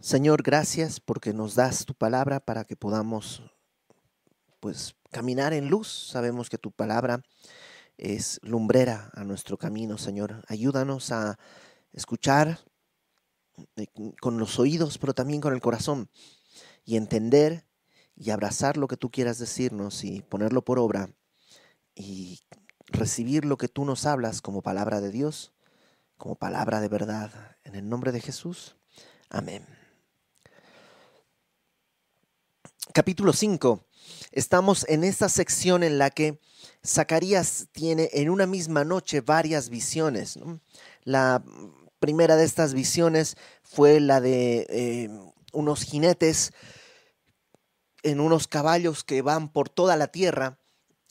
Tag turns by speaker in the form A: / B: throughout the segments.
A: Señor, gracias porque nos das tu palabra para que podamos pues caminar en luz. Sabemos que tu palabra es lumbrera a nuestro camino, Señor. Ayúdanos a escuchar eh, con los oídos, pero también con el corazón y entender y abrazar lo que tú quieras decirnos y ponerlo por obra y recibir lo que tú nos hablas como palabra de Dios, como palabra de verdad. En el nombre de Jesús. Amén capítulo 5, estamos en esta sección en la que Zacarías tiene en una misma noche varias visiones. La primera de estas visiones fue la de eh, unos jinetes en unos caballos que van por toda la tierra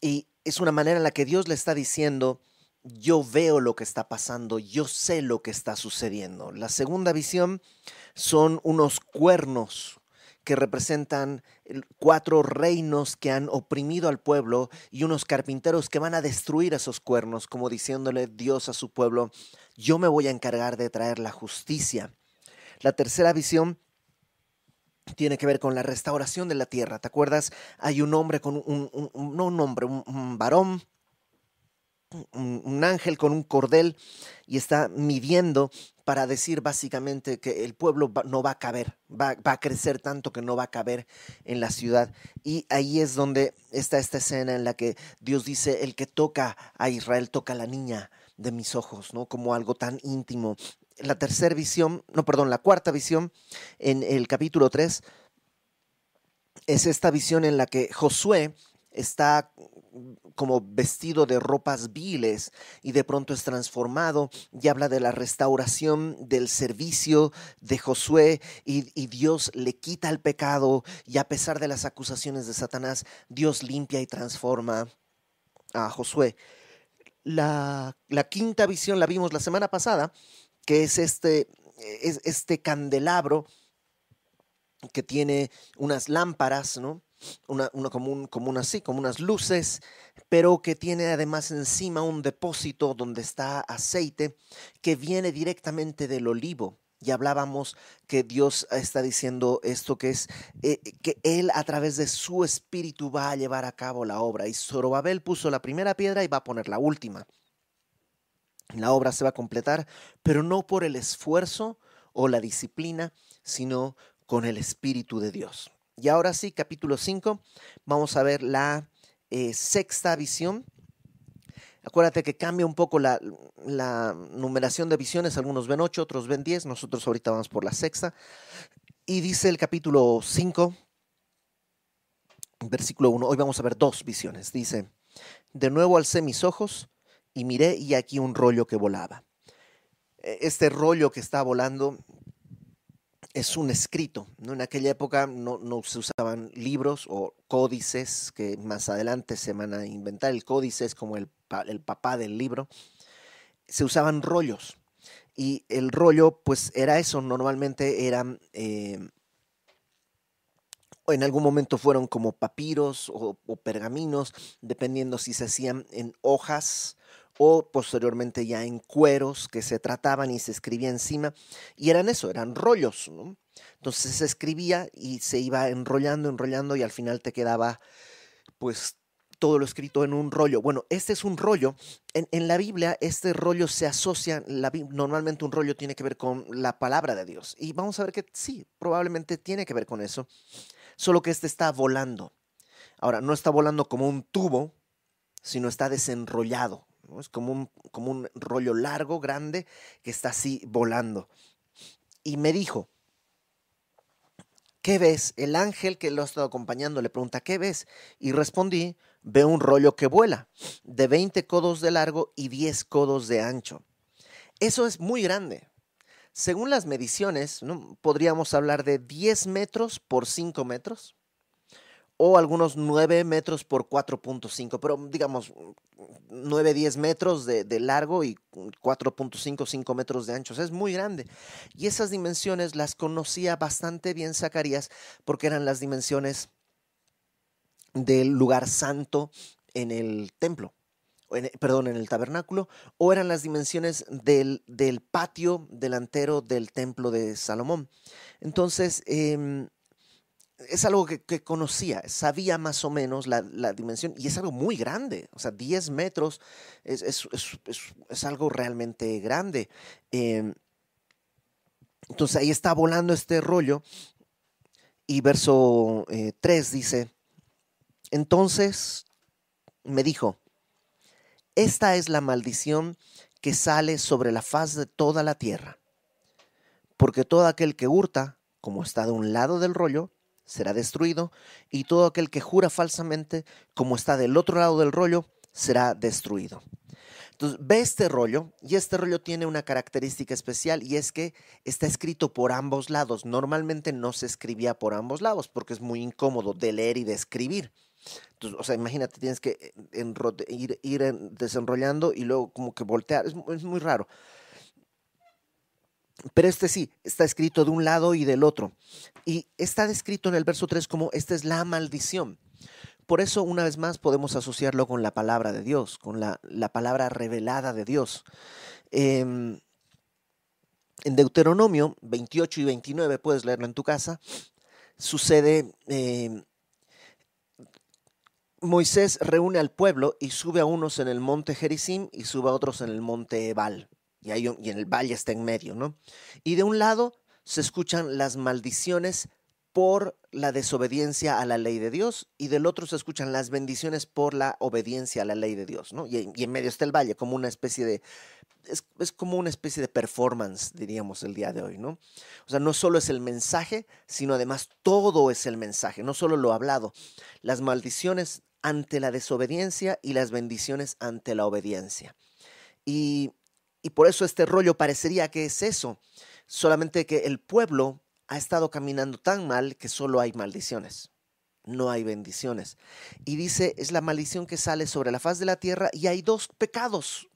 A: y es una manera en la que Dios le está diciendo, yo veo lo que está pasando, yo sé lo que está sucediendo. La segunda visión son unos cuernos, que representan cuatro reinos que han oprimido al pueblo y unos carpinteros que van a destruir esos cuernos, como diciéndole Dios a su pueblo, yo me voy a encargar de traer la justicia. La tercera visión tiene que ver con la restauración de la tierra. ¿Te acuerdas? Hay un hombre con un, no un hombre, un varón un, ángel con un cordel y está midiendo para decir básicamente que el pueblo no va a caber, va, a crecer tanto que no va a caber en la ciudad. Y ahí es donde está esta escena en la que Dios dice, el que toca a Israel toca a la niña de mis ojos, ¿no? Como algo tan íntimo. La tercera visión, no, perdón, la cuarta visión en el capítulo 3 es esta visión en la que Josué está como vestido de ropas viles y de pronto es transformado y habla de la restauración del servicio de Josué y, Dios le quita el pecado y a pesar de las acusaciones de Satanás, Dios limpia y transforma a Josué. La, quinta visión la vimos la semana pasada, que es este, es este candelabro que tiene unas lámparas, ¿no? Una, una como, como, así, como unas luces, pero que tiene además encima un depósito donde está aceite que viene directamente del olivo. Y hablábamos que Dios está diciendo esto que es eh, que Él a través de su espíritu va a llevar a cabo la obra. Y Zorobabel puso la primera piedra y va a poner la última. La obra se va a completar, pero no por el esfuerzo o la disciplina, sino con el espíritu de Dios. Y ahora sí, capítulo 5, vamos a ver la eh, sexta visión. Acuérdate que cambia un poco la, numeración de visiones, algunos ven 8, otros ven 10, nosotros ahorita vamos por la sexta. Y dice el capítulo 5, versículo 1, hoy vamos a ver dos visiones. Dice, de nuevo alcé mis ojos y miré y aquí un rollo que volaba. E, este rollo que está volando es un escrito. ¿no? En aquella época no, se usaban libros o códices que más adelante se van a inventar. El códice es como el, el papá del libro. Se usaban rollos. Y el rollo, pues era eso. Normalmente eran, eh, en algún momento fueron como papiros o pergaminos, dependiendo si se hacían en hojas o posteriormente ya en cueros que se trataban y se escribía encima, y eran eso, eran rollos. Entonces se escribía y se iba enrollando, enrollando y al final te quedaba pues todo lo escrito en un rollo. Bueno, este es un rollo. En, la Biblia, este rollo se asocia, normalmente un rollo tiene que ver con la palabra de Dios. Y vamos a ver que sí, probablemente tiene que ver con eso. Solo que este está volando. Ahora, no está volando como un tubo, sino está desenrollado. Es como un, como un rollo largo, grande, que está así volando. Y me dijo, ¿qué ves? El ángel que lo ha estado acompañando le pregunta, ¿qué ves? Y respondí, veo un rollo que vuela, de 20 codos de largo y 10 codos de ancho. Eso es muy grande. Según las mediciones, ¿no? podríamos hablar de 10 metros por 5 metros o algunos 9 metros por 4.5, pero digamos 9, 10 metros de, largo y 4.5, 5 metros de ancho. es muy grande. Y esas dimensiones las conocía bastante bien Zacarías porque eran las dimensiones del lugar santo en el templo. perdón, en el tabernáculo, o eran las dimensiones del, del patio delantero del templo de Salomón. Entonces, em, es algo que, conocía, sabía más o menos la, dimensión y es algo muy grande, o sea, 10 metros es, algo realmente grande. Em, entonces ahí está volando este rollo y verso 3 eh, dice, entonces me dijo, esta es la maldición que sale sobre la faz de toda la tierra, porque todo aquel que hurta, como está de un lado del rollo, será destruido, y todo aquel que jura falsamente, como está del otro lado del rollo, será destruido. Entonces, ve este rollo, y este rollo tiene una característica especial, y es que está escrito por ambos lados. Normalmente no se escribía por ambos lados, porque es muy incómodo de leer y de escribir. Entonces, o sea, imagínate, tienes que ir, ir desenrollando y luego como que voltear. es muy raro. Pero este sí, está escrito de un lado y del otro. Y está descrito en el verso 3 como esta es la maldición. Por eso, una vez más, podemos asociarlo con la palabra de Dios, con la, palabra revelada de Dios. Em, en Deuteronomio 28 y 29, puedes leerlo en tu casa, sucede, em, Moisés reúne al pueblo y sube a unos en el monte Gerizim y sube a otros en el monte Ebal y, en el valle está en medio, ¿no? Y de un lado se escuchan las maldiciones por la desobediencia a la ley de Dios y del otro se escuchan las bendiciones por la obediencia a la ley de Dios, ¿no? Y, en medio está el valle, como una especie de, es, es, como una especie de performance, diríamos, el día de hoy, ¿no? O sea, no solo es el mensaje, sino además todo es el mensaje, no solo lo hablado, las maldiciones ante la desobediencia y las bendiciones ante la obediencia. Y y por eso este rollo parecería que es eso, solamente que el pueblo ha estado caminando tan mal que solo hay maldiciones, no hay bendiciones. Y dice, es la maldición que sale sobre la faz de la tierra y hay dos pecados.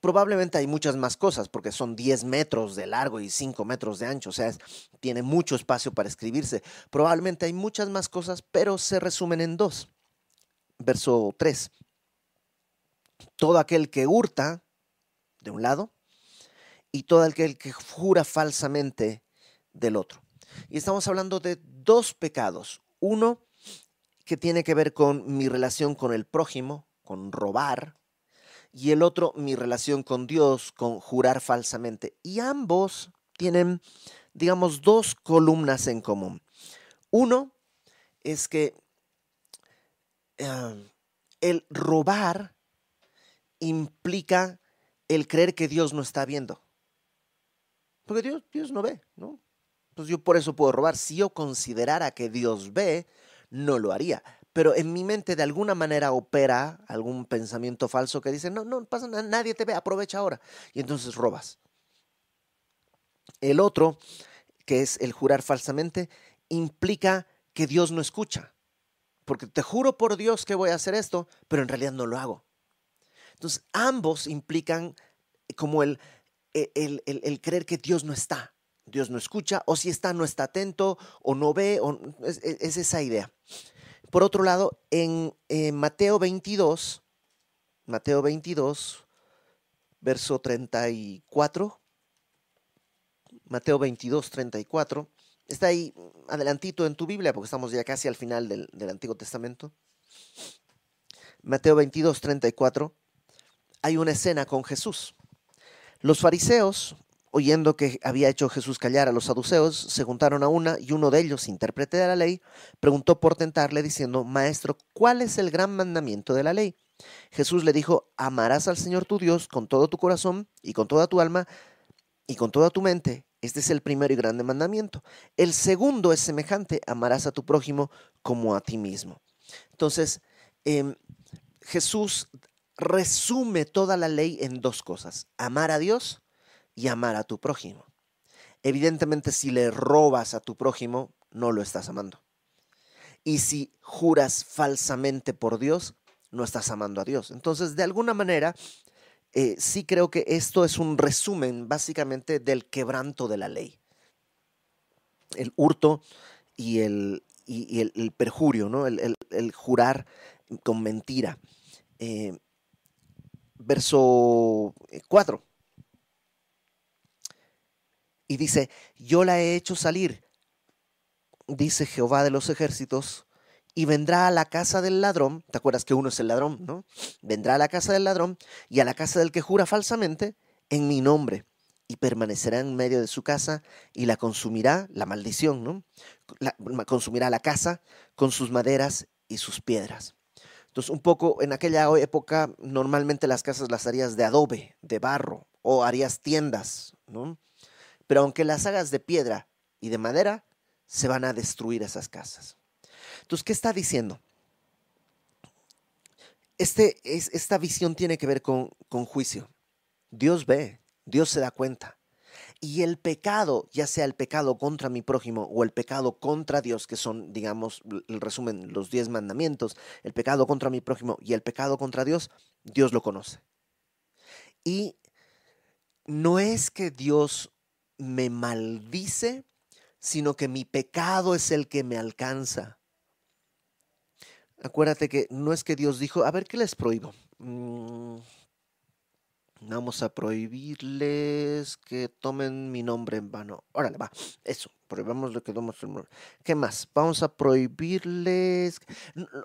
A: Probablemente hay muchas más cosas, porque son 10 metros de largo y 5 metros de ancho, o sea, tiene mucho espacio para escribirse. Probablemente hay muchas más cosas, pero se resumen en dos. Verso 3. Todo aquel que hurta, de un lado y todo aquel que jura falsamente del otro. Y estamos hablando de dos pecados. Uno que tiene que ver con mi relación con el prójimo, con robar, y el otro mi relación con Dios, con jurar falsamente. Y ambos tienen, digamos, dos columnas en común. Uno es que eh, el robar implica el creer que Dios no está viendo. Porque Dios, Dios no ve, ¿no? Pues yo por eso puedo robar. Si yo considerara que Dios ve, no lo haría. Pero en mi mente de alguna manera opera algún pensamiento falso que dice, no, no pasa nada, nadie te ve, aprovecha ahora. Y entonces robas. El otro, que es el jurar falsamente, implica que Dios no escucha. Porque te juro por Dios que voy a hacer esto, pero en realidad no lo hago. Entonces, ambos implican como el, e, el, creer que Dios no está, Dios no escucha, o si está, no está atento, o no ve, o, es, esa idea. Por otro lado, en Mateo 22, Mateo 22, verso 34, Mateo 22, 34, está ahí adelantito en tu Biblia, porque estamos ya casi al final del, del Antiguo Testamento. Mateo 22, 34 hay una escena con Jesús. Los fariseos, oyendo que había hecho Jesús callar a los saduceos, se juntaron a una y uno de ellos, intérprete de la ley, preguntó por tentarle diciendo, Maestro, ¿cuál es el gran mandamiento de la ley? Jesús le dijo, amarás al Señor tu Dios con todo tu corazón y con toda tu alma y con toda tu mente. Este es el primero y grande mandamiento. El segundo es semejante, amarás a tu prójimo como a ti mismo. Entonces, em, Jesús resume toda la ley en dos cosas, amar a Dios y amar a tu prójimo. Evidentemente, si le robas a tu prójimo, no lo estás amando. Y si juras falsamente por Dios, no estás amando a Dios. Entonces, de alguna manera, eh, sí creo que esto es un resumen básicamente del quebranto de la ley. El hurto y el, y, el, perjurio, ¿no? el, jurar con mentira. Eh, verso 4. Eh, y dice, yo la he hecho salir dice Jehová de los ejércitos, y vendrá a la casa del ladrón, ¿te acuerdas que uno es el ladrón, no? Vendrá a la casa del ladrón y a la casa del que jura falsamente en mi nombre, y permanecerá en medio de su casa y la consumirá, la maldición, ¿no? Consumirá la casa con sus maderas y sus piedras. Entonces, un poco en aquella época, normalmente las casas las harías de adobe, de barro, o harías tiendas, ¿no? Pero aunque las hagas de piedra y de madera, se van a destruir esas casas. Entonces, ¿qué está diciendo? Este, es, esta visión tiene que ver con, con juicio. Dios ve, Dios se da cuenta. Y el pecado, ya sea el pecado contra mi prójimo o el pecado contra Dios, que son, digamos, el resumen, los diez mandamientos, el pecado contra mi prójimo y el pecado contra Dios, Dios lo conoce. Y no es que Dios me maldice, sino que mi pecado es el que me alcanza. Acuérdate que no es que Dios dijo, a ver, ¿qué les prohíbo? Mm, Vamos a prohibirles que tomen mi nombre en vano. Órale, va. Eso. Prohibamos lo que tomamos. ¿Qué más? Vamos a prohibirles.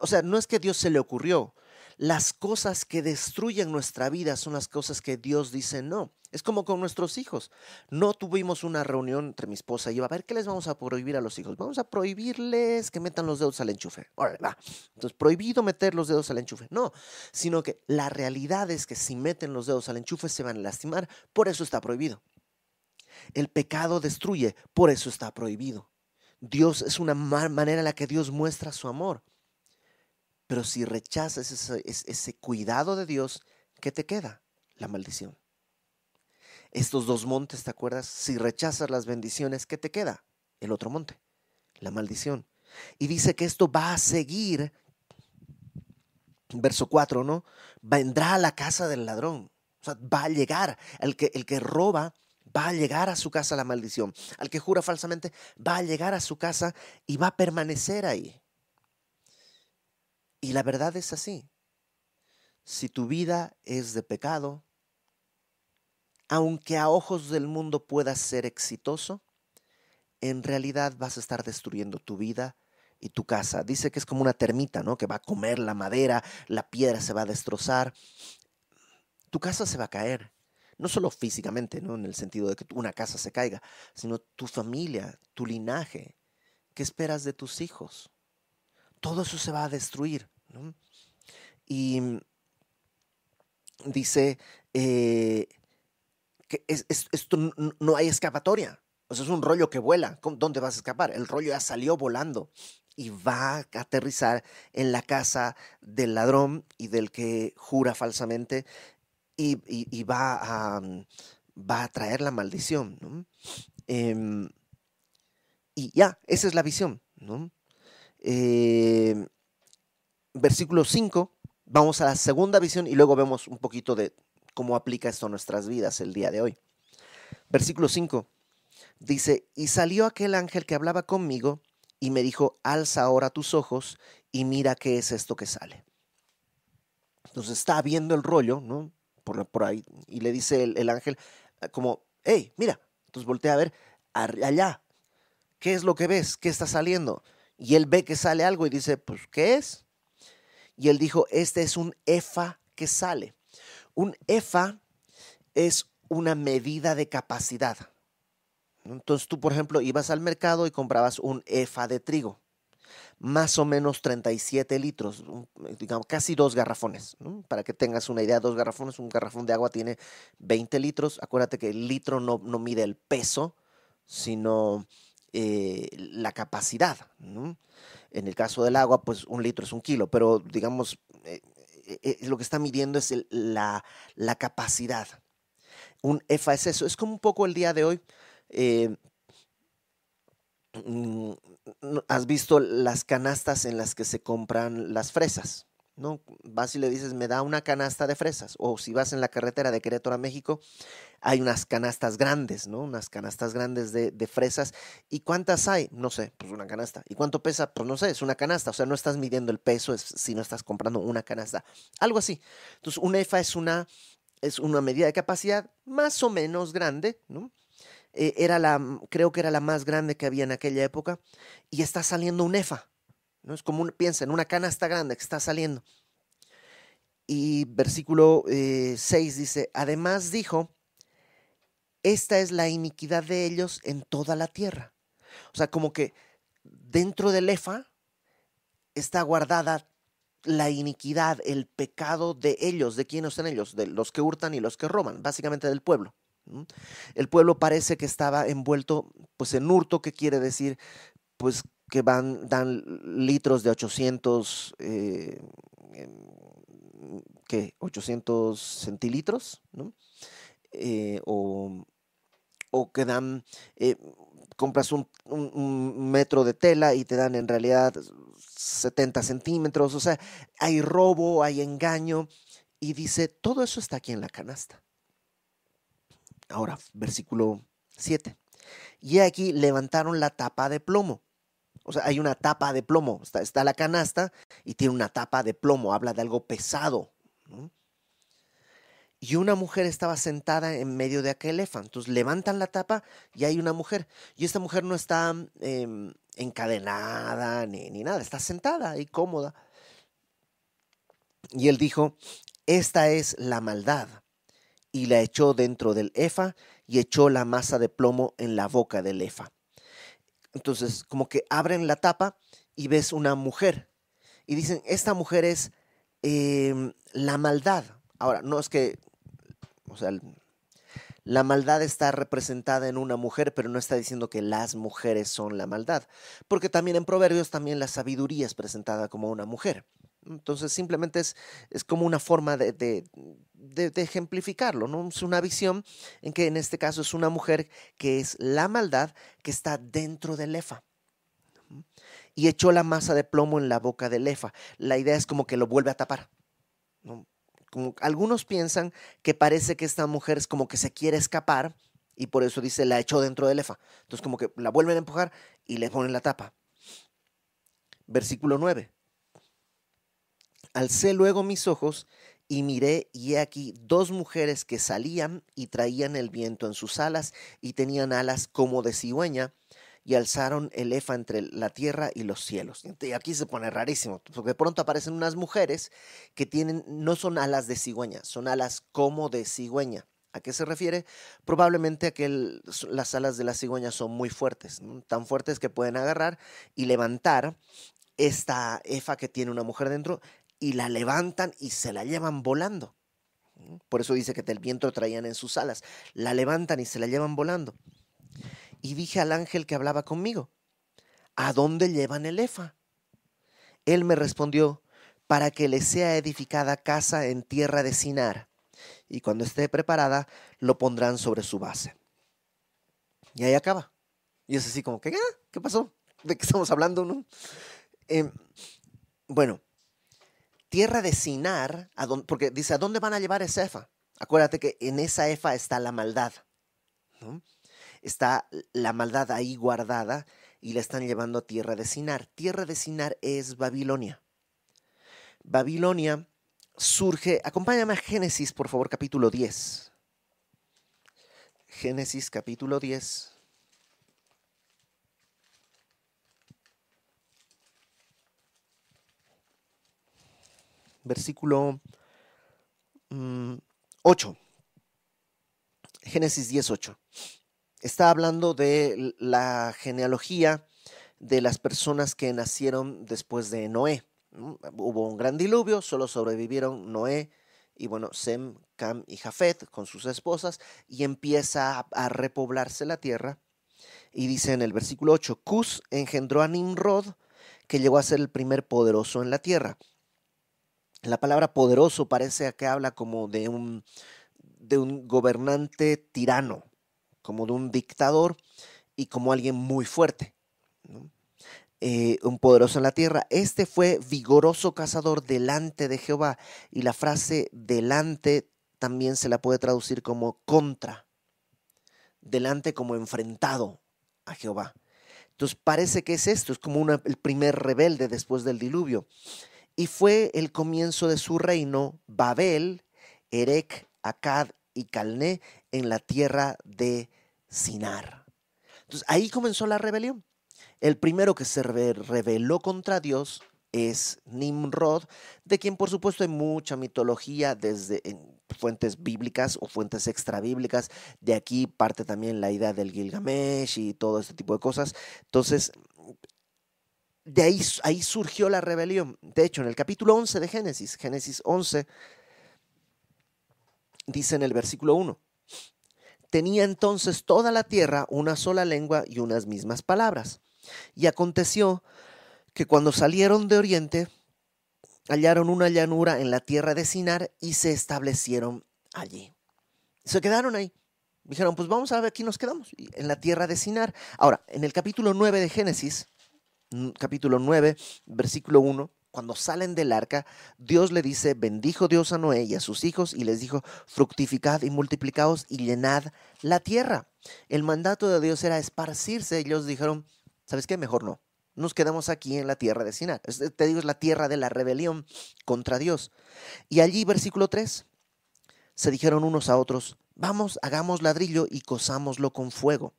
A: O sea, no es que Dios se le ocurrió. Las cosas que destruyen nuestra vida son las cosas que Dios dice no. Es como con nuestros hijos. No tuvimos una reunión entre mi esposa y yo, a ver, ¿qué les vamos a prohibir a los hijos? Vamos a prohibirles que metan los dedos al enchufe. Órale, va. Entonces, prohibido meter los dedos al enchufe. No, sino que la realidad es que si meten los dedos al enchufe se van a lastimar, por eso está prohibido. El pecado destruye, por eso está prohibido. Dios es una manera en la que Dios muestra su amor. Pero si rechazas ese, cuidado de Dios, ¿qué te queda? La maldición estos dos montes, ¿te acuerdas? Si rechazas las bendiciones, ¿qué te queda? El otro monte, la maldición. Y dice que esto va a seguir, verso 4, ¿no? Vendrá a la casa del ladrón. O sea, va a llegar. El que, el que roba va a llegar a su casa la maldición. Al que jura falsamente va a llegar a su casa y va a permanecer ahí. Y la verdad es así. Si tu vida es de pecado, aunque a ojos del mundo puedas ser exitoso, en realidad vas a estar destruyendo tu vida y tu casa. Dice que es como una termita, ¿no? Que va a comer la madera, la piedra se va a destrozar. Tu casa se va a caer. No solo físicamente, ¿no? En el sentido de que una casa se caiga, sino tu familia, tu linaje. ¿Qué esperas de tus hijos? Todo eso se va a destruir. Y dice, eh, que esto no hay escapatoria. O sea, es un rollo que vuela. ¿Dónde vas a escapar? El rollo ya salió volando y va a aterrizar en la casa del ladrón y del que jura falsamente y, va, a, va a traer la maldición. Em, y ya, esa es la visión. Em, versículo 5, vamos a la segunda visión y luego vemos un poquito de cómo aplica esto a nuestras vidas el día de hoy. Versículo 5 dice, y salió aquel ángel que hablaba conmigo y me dijo, alza ahora tus ojos y mira qué es esto que sale. Entonces está viendo el rollo, ¿no? Por, ahí, y le dice el, ángel, ah, como, hey, mira, entonces voltea a ver, allá, ¿qué es lo que ves? ¿Qué está saliendo? Y él ve que sale algo y dice, pues, ¿qué es? Y él dijo, este es un efa que sale. Un EFA es una medida de capacidad. Entonces tú, por ejemplo, ibas al mercado y comprabas un EFA de trigo, más o menos 37 litros, digamos, casi dos garrafones. Para que tengas una idea, dos garrafones, un garrafón de agua tiene 20 litros. Acuérdate que el litro no, mide el peso, sino eh, la capacidad. En el caso del agua, pues un litro es un kilo, pero digamos, eh, eh, lo que está midiendo es la, capacidad. Un EFA es eso. Es como un poco el día de hoy. Eh, mm, ¿Has visto las canastas en las que se compran las fresas? ¿no? Vas y le dices, me da una canasta de fresas. O si vas en la carretera de Querétaro a México, hay unas canastas grandes, ¿no? Unas canastas grandes de, fresas. ¿Y cuántas hay? No sé, pues una canasta. ¿Y cuánto pesa? Pues no sé, es una canasta. O sea, no estás midiendo el peso si no estás comprando una canasta. Algo así. Entonces, una EFA es una, es una medida de capacidad más o menos grande, ¿no? eh, era la, creo que era la más grande que había en aquella época, y está saliendo un efa. ¿no? Es como, un, piensa, en una canasta grande que está saliendo. Y versículo 6 eh, dice, además dijo, esta es la iniquidad de ellos en toda la tierra. O sea, como que dentro del efa está guardada la iniquidad, el pecado de ellos, de quiénes son ellos, de los que hurtan y los que roban, básicamente del pueblo. El pueblo parece que estaba envuelto pues en hurto, que quiere decir pues que van, dan litros de 800, eh, ¿qué? 800 centilitros, ¿no? Eh, o, o, que dan, eh, compras un, metro de tela y te dan en realidad 70 centímetros, o sea, hay robo, hay engaño, y dice, todo eso está aquí en la canasta. Ahora, versículo 7. Y aquí levantaron la tapa de plomo. O sea, hay una tapa de plomo. Está, está la canasta y tiene una tapa de plomo. Habla de algo pesado. Y una mujer estaba sentada en medio de aquel elefante. Entonces levantan la tapa y hay una mujer. Y esta mujer no está em, encadenada ni, ni nada. Está sentada y cómoda. Y él dijo, esta es la maldad y la echó dentro del efa y echó la masa de plomo en la boca del efa. Entonces, como que abren la tapa y ves una mujer. Y dicen, esta mujer es em, la maldad. Ahora, no es que, o sea, la maldad está representada en una mujer, pero no está diciendo que las mujeres son la maldad. Porque también en Proverbios también la sabiduría es presentada como una mujer. Entonces simplemente es, es como una forma de, de, ejemplificarlo, ¿no? Es una visión en que en este caso es una mujer que es la maldad que está dentro del efa. Y echó la masa de plomo en la boca del efa. La idea es como que lo vuelve a tapar. Como algunos piensan que parece que esta mujer es como que se quiere escapar y por eso dice la echó dentro del efa. Entonces como que la vuelven a empujar y le ponen la tapa. Versículo 9. Alcé luego mis ojos y miré, y he aquí dos mujeres que salían y traían el viento en sus alas y tenían alas como de cigüeña y alzaron el efa entre la tierra y los cielos. Y aquí se pone rarísimo, porque de pronto aparecen unas mujeres que tienen, no son alas de cigüeña, son alas como de cigüeña. ¿A qué se refiere? Probablemente a que las alas de la cigüeña son muy fuertes, tan fuertes que pueden agarrar y levantar esta efa que tiene una mujer dentro y la levantan y se la llevan volando. Por eso dice que del viento traían en sus alas. La levantan y se la llevan volando. Y dije al ángel que hablaba conmigo, ¿a dónde llevan el efa? Él me respondió, para que le sea edificada casa en tierra de Sinar, y cuando esté preparada lo pondrán sobre su base. Y ahí acaba. Y es así como que, ah, ¿qué pasó? ¿De qué estamos hablando? No? Em, bueno, tierra de Sinar, porque dice, ¿a dónde van a llevar esa efa? Acuérdate que en esa efa está la maldad. Está la maldad ahí guardada y la están llevando a tierra de Sinar. Tierra de Sinar es Babilonia. Babilonia surge, acompáñame a Génesis, por favor, capítulo 10. Génesis capítulo 10. versículo 8. Mm, Génesis 18. Está hablando de la genealogía de las personas que nacieron después de Noé. Hubo un gran diluvio, solo sobrevivieron Noé y bueno, Sem, Cam y Jafet con sus esposas y empieza a, repoblarse la tierra. Y dice en el versículo 8, Cus engendró a Nimrod, que llegó a ser el primer poderoso en la tierra. La palabra poderoso parece que habla como de un gobernante tirano, como de un dictador y como alguien muy fuerte. Eh, un poderoso en la tierra. Este fue vigoroso cazador delante de Jehová. Y la frase delante también se la puede traducir como contra. Delante como enfrentado a Jehová. Entonces parece que es esto, es como el primer rebelde después del diluvio y fue el comienzo de su reino Babel, Erec, Acad y Calné en la tierra de Sinar. Entonces ahí comenzó la rebelión. El primero que se rebeló contra Dios es Nimrod, de quien por supuesto hay mucha mitología desde en fuentes bíblicas o fuentes extrabíblicas. De aquí parte también la idea del Gilgamesh y todo este tipo de cosas. Entonces, de ahí, ahí surgió la rebelión. De hecho, en el capítulo 11 de Génesis, Génesis 11, dice en el versículo 1, tenía entonces toda la tierra una sola lengua y unas mismas palabras. Y aconteció que cuando salieron de Oriente, hallaron una llanura en la tierra de Sinar y se establecieron allí. Se quedaron ahí. Dijeron, pues vamos a ver, aquí nos quedamos, en la tierra de Sinar. Ahora, en el capítulo 9 de Génesis, capítulo 9, versículo 1, cuando salen del arca, Dios le dice, bendijo Dios a Noé y a sus hijos y les dijo, fructificad y multiplicaos y llenad la tierra. El mandato de Dios era esparcirse. Ellos dijeron, ¿sabes qué? Mejor no. Nos quedamos aquí en la tierra de Sinar. Te digo, es la tierra de la rebelión contra Dios. Y allí, versículo 3, se dijeron unos a otros, vamos, hagamos ladrillo y cosámoslo con fuego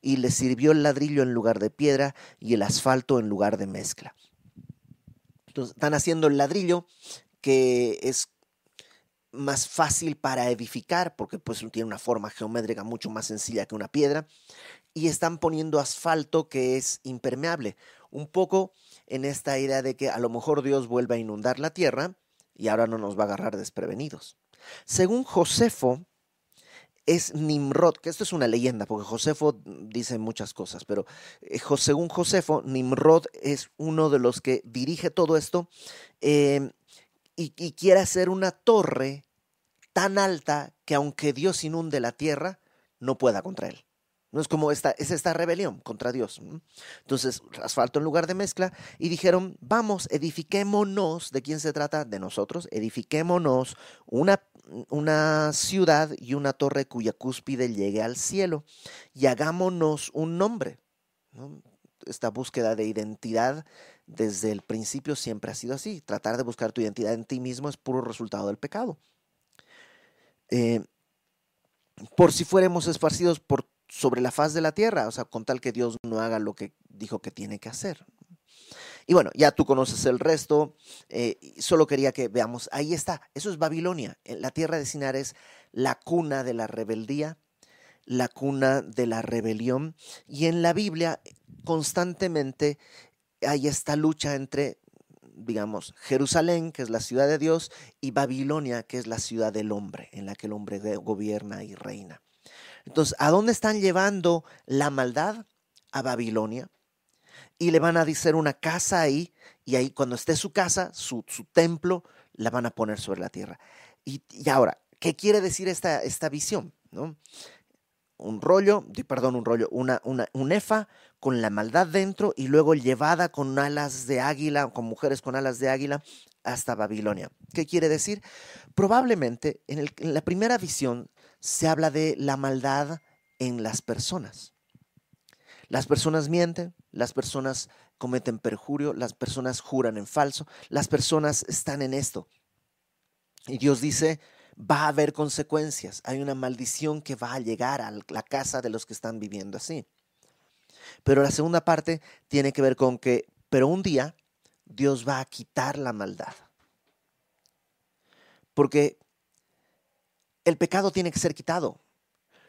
A: y le sirvió el ladrillo en lugar de piedra y el asfalto en lugar de mezcla. Están haciendo el ladrillo que es más fácil para edificar porque pues tiene una forma geométrica mucho más sencilla que una piedra y están poniendo asfalto que es impermeable, un poco en esta idea de que a lo mejor Dios vuelve a inundar la tierra y ahora no nos va a agarrar desprevenidos. Según Josefo, es Nimrod, que esto es una leyenda, porque Josefo dice muchas cosas, pero eh, según Josefo, Nimrod es uno de los que dirige todo esto em, y, y quiere hacer una torre tan alta que aunque Dios inunde la tierra, no pueda contra él. No es como esta, es esta rebelión contra Dios. Entonces, asfalto en lugar de mezcla, y dijeron, vamos, edifiquémonos, ¿de quién se trata? De nosotros, edifiquémonos una, una ciudad y una torre cuya cúspide llegue al cielo, y hagámonos un nombre. Esta búsqueda de identidad desde el principio siempre ha sido así. Tratar de buscar tu identidad en ti mismo es puro resultado del pecado. Eh, por si fuéramos esparcidos por sobre la faz de la tierra, o sea, con tal que Dios no haga lo que dijo que tiene que hacer. Y bueno, ya tú conoces el resto, eh, solo quería que veamos, ahí está, eso es Babilonia, la tierra de Sinar es la cuna de la rebeldía, la cuna de la rebelión, y en la Biblia constantemente hay esta lucha entre, digamos, Jerusalén, que es la ciudad de Dios, y Babilonia, que es la ciudad del hombre, en la que el hombre gobierna y reina. Entonces, ¿a dónde están llevando la maldad? A Babilonia. Y le van a hacer una casa ahí, y ahí cuando esté su casa, su, templo, la van a poner sobre la tierra. Y, ahora, ¿qué quiere decir esta, esta visión? ¿No? Un rollo, perdón, un rollo, una, una, un efa con la maldad dentro y luego llevada con alas de águila, con mujeres con alas de águila, hasta Babilonia. ¿Qué quiere decir? Probablemente en, en la primera visión se habla de la maldad en las personas. Las personas mienten, las personas cometen perjurio, las personas juran en falso, las personas están en esto. Y Dios dice, va a haber consecuencias, hay una maldición que va a llegar a la casa de los que están viviendo así. Pero la segunda parte tiene que ver con que, pero un día Dios va a quitar la maldad. Porque el pecado tiene que ser quitado.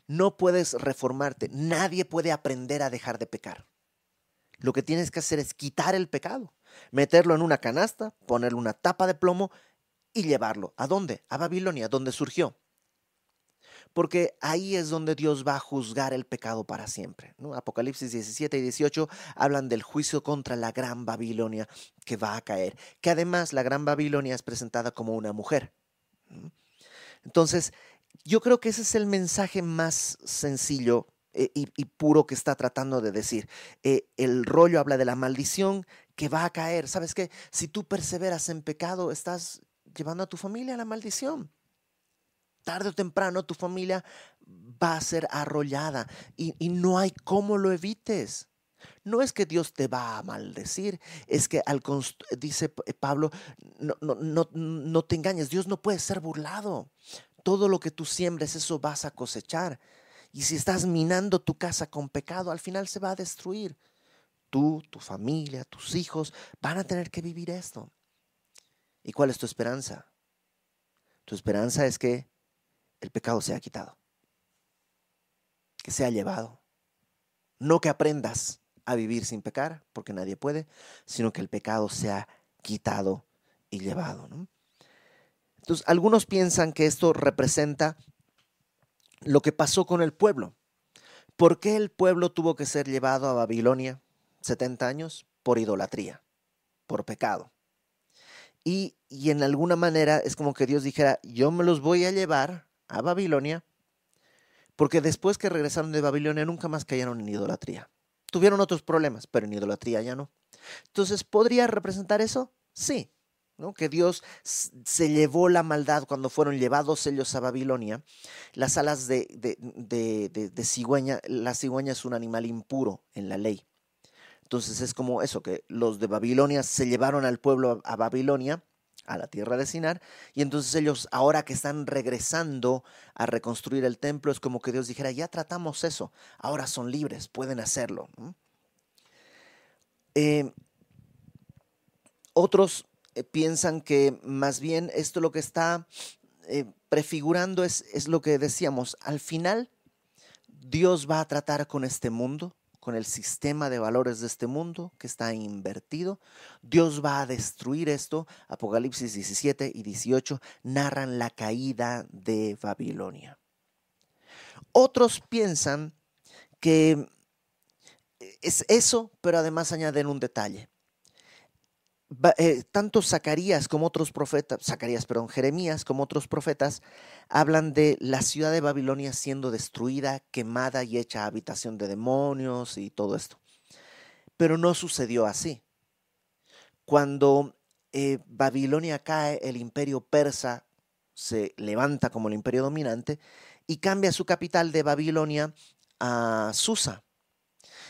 A: No puedes reformarte. Nadie puede aprender a dejar de pecar. Lo que tienes que hacer es quitar el pecado, meterlo en una canasta, ponerle una tapa de plomo y llevarlo. ¿A dónde? A Babilonia, donde surgió. Porque ahí es donde Dios va a juzgar el pecado para siempre. Apocalipsis 17 y 18 hablan del juicio contra la gran Babilonia que va a caer. Que además la gran Babilonia es presentada como una mujer. Entonces, yo creo que ese es el mensaje más sencillo eh, y, puro que está tratando de decir. Eh, el rollo habla de la maldición que va a caer. ¿Sabes qué? Si tú perseveras en pecado, estás llevando a tu familia a la maldición. Tarde o temprano tu familia va a ser arrollada y, no hay cómo lo evites. No es que Dios te va a maldecir, es que al dice Pablo, no, no, no, te engañes, Dios no puede ser burlado todo lo que tú siembres, eso vas a cosechar. Y si estás minando tu casa con pecado, al final se va a destruir. Tú, tu familia, tus hijos van a tener que vivir esto. ¿Y cuál es tu esperanza? Tu esperanza es que el pecado sea quitado, que sea llevado. No que aprendas a vivir sin pecar, porque nadie puede, sino que el pecado sea quitado y llevado. Entonces, algunos piensan que esto representa lo que pasó con el pueblo. ¿Por qué el pueblo tuvo que ser llevado a Babilonia 70 años? Por idolatría, por pecado. Y, y, en alguna manera es como que Dios dijera, yo me los voy a llevar a Babilonia, porque después que regresaron de Babilonia nunca más cayeron en idolatría. Tuvieron otros problemas, pero en idolatría ya no. Entonces, ¿podría representar eso? Sí, que Dios se llevó la maldad cuando fueron llevados ellos a Babilonia. Las alas de, de, cigüeña, la cigüeña es un animal impuro en la ley. Entonces es como eso, que los de Babilonia se llevaron al pueblo a Babilonia, a la tierra de Sinar, y entonces ellos, ahora que están regresando a reconstruir el templo, es como que Dios dijera, ya tratamos eso, ahora son libres, pueden hacerlo. Eh, otros eh, piensan que más bien esto lo que está eh, prefigurando es, es lo que decíamos, al final Dios va a tratar con este mundo, con el sistema de valores de este mundo que está invertido. Dios va a destruir esto. Apocalipsis 17 y 18 narran la caída de Babilonia. Otros piensan que es eso, pero además añaden un detalle. Eh, tanto Zacarías como otros profetas, Zacarías, perdón, Jeremías como otros profetas hablan de la ciudad de Babilonia siendo destruida, quemada y hecha habitación de demonios y todo esto. Pero no sucedió así. Cuando eh, Babilonia cae, el imperio persa se levanta como el imperio dominante y cambia su capital de Babilonia a Susa.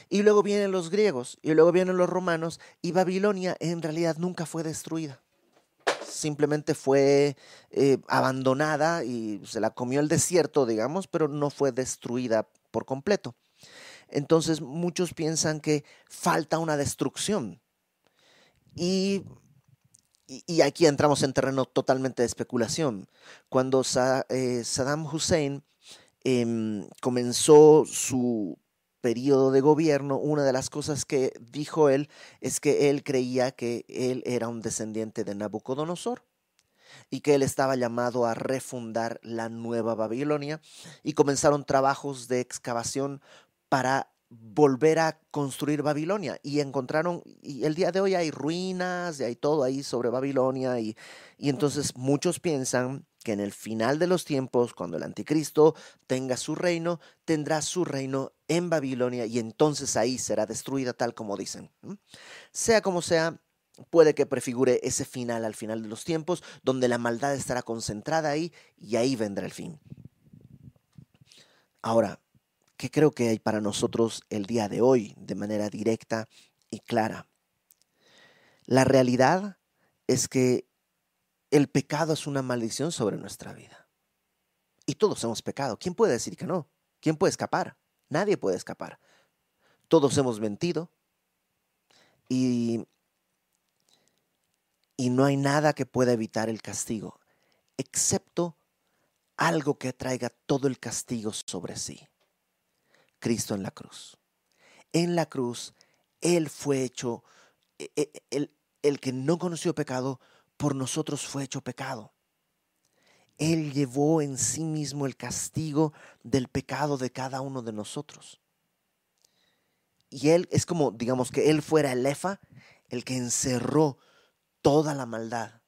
A: Y luego vienen los griegos, y luego vienen los romanos, y Babilonia en realidad nunca fue destruida. Simplemente fue eh, abandonada y se la comió el desierto, digamos, pero no fue destruida por completo. Entonces muchos piensan que falta una destrucción. Y, y, aquí entramos en terreno totalmente de especulación. Cuando eh, Saddam Hussein em, comenzó su periodo de gobierno, una de las cosas que dijo él es que él creía que él era un descendiente de Nabucodonosor y que él estaba llamado a refundar la nueva Babilonia y comenzaron trabajos de excavación para volver a construir Babilonia y encontraron, y el día de hoy hay ruinas y hay todo ahí sobre Babilonia y, y entonces muchos piensan que en el final de los tiempos, cuando el anticristo tenga su reino, tendrá su reino en Babilonia y entonces ahí será destruida tal como dicen. Sea como sea, puede que prefigure ese final al final de los tiempos, donde la maldad estará concentrada ahí y ahí vendrá el fin. Ahora, ¿qué creo que hay para nosotros el día de hoy de manera directa y clara? La realidad es que el pecado es una maldición sobre nuestra vida. Y todos hemos pecado. ¿Quién puede decir que no? ¿Quién puede escapar? Nadie puede escapar. Todos hemos mentido y, y no hay nada que pueda evitar el castigo, excepto algo que traiga todo el castigo sobre sí. Cristo en la cruz. En la cruz, Él fue hecho, e, e, el, el que no conoció pecado, por nosotros fue hecho pecado. Él llevó en sí mismo el castigo del pecado de cada uno de nosotros. Y Él es como, digamos, que Él fuera el Efa, el que encerró toda la maldad.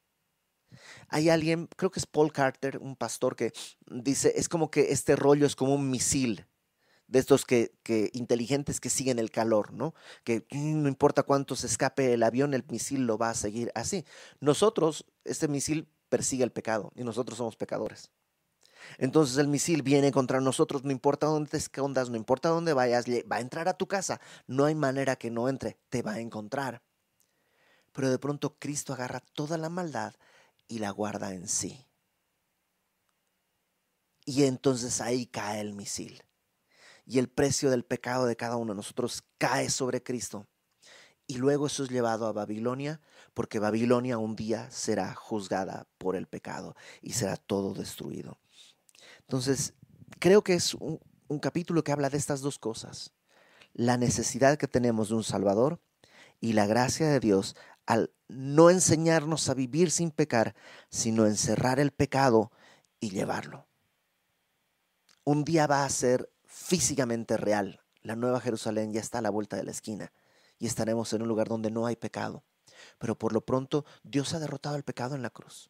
A: Hay alguien, creo que es Paul Carter, un pastor, que dice, es como que este rollo es como un misil de estos que, inteligentes que siguen el calor, ¿no? Que mm, no importa cuánto se escape el avión, el misil lo va a seguir así. Nosotros, este misil persigue el pecado y nosotros somos pecadores. Entonces el misil viene contra nosotros, no importa dónde te escondas, no importa dónde vayas, va a entrar a tu casa, no hay manera que no entre, te va a encontrar. Pero de pronto Cristo agarra toda la maldad y la guarda en sí. Y entonces ahí cae el misil y el precio del pecado de cada uno de nosotros cae sobre Cristo. Y luego eso es llevado a Babilonia, porque Babilonia un día será juzgada por el pecado y será todo destruido. Entonces, creo que es un, un capítulo que habla de estas dos cosas. La necesidad que tenemos de un Salvador y la gracia de Dios al no enseñarnos a vivir sin pecar, sino encerrar el pecado y llevarlo. Un día va a ser físicamente real. La nueva Jerusalén ya está a la vuelta de la esquina y estaremos en un lugar donde no hay pecado. Pero por lo pronto Dios ha derrotado el pecado en la cruz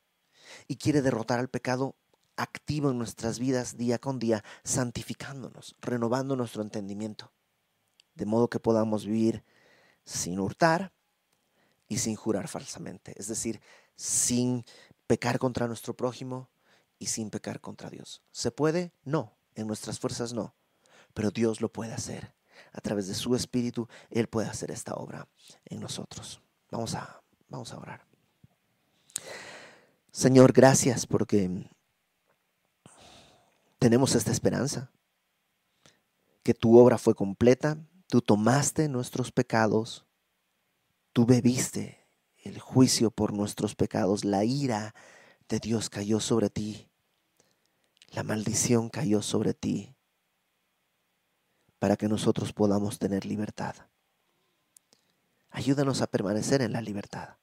A: y quiere derrotar al pecado activo en nuestras vidas día con día, santificándonos, renovando nuestro entendimiento, de modo que podamos vivir sin hurtar y sin jurar falsamente, es decir, sin pecar contra nuestro prójimo y sin pecar contra Dios. ¿Se puede? No, en nuestras fuerzas no, pero Dios lo puede hacer. A través de su Espíritu, Él puede hacer esta obra en nosotros. Vamos a, vamos a orar. Señor, gracias porque tenemos esta esperanza, que tu obra fue completa, tú tomaste nuestros pecados, tú bebiste el juicio por nuestros pecados, la ira de Dios cayó sobre ti, la maldición cayó sobre ti, para que nosotros podamos tener libertad. Ayúdanos a permanecer en la libertad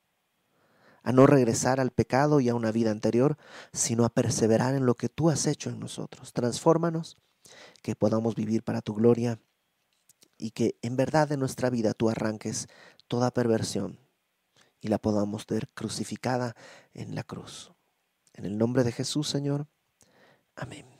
A: a no regresar al pecado y a una vida anterior, sino a perseverar en lo que tú has hecho en nosotros. Transfórmanos, que podamos vivir para tu gloria y que en verdad en nuestra vida tú arranques toda perversión y la podamos ver crucificada en la cruz. En el nombre de Jesús, Señor. Amén.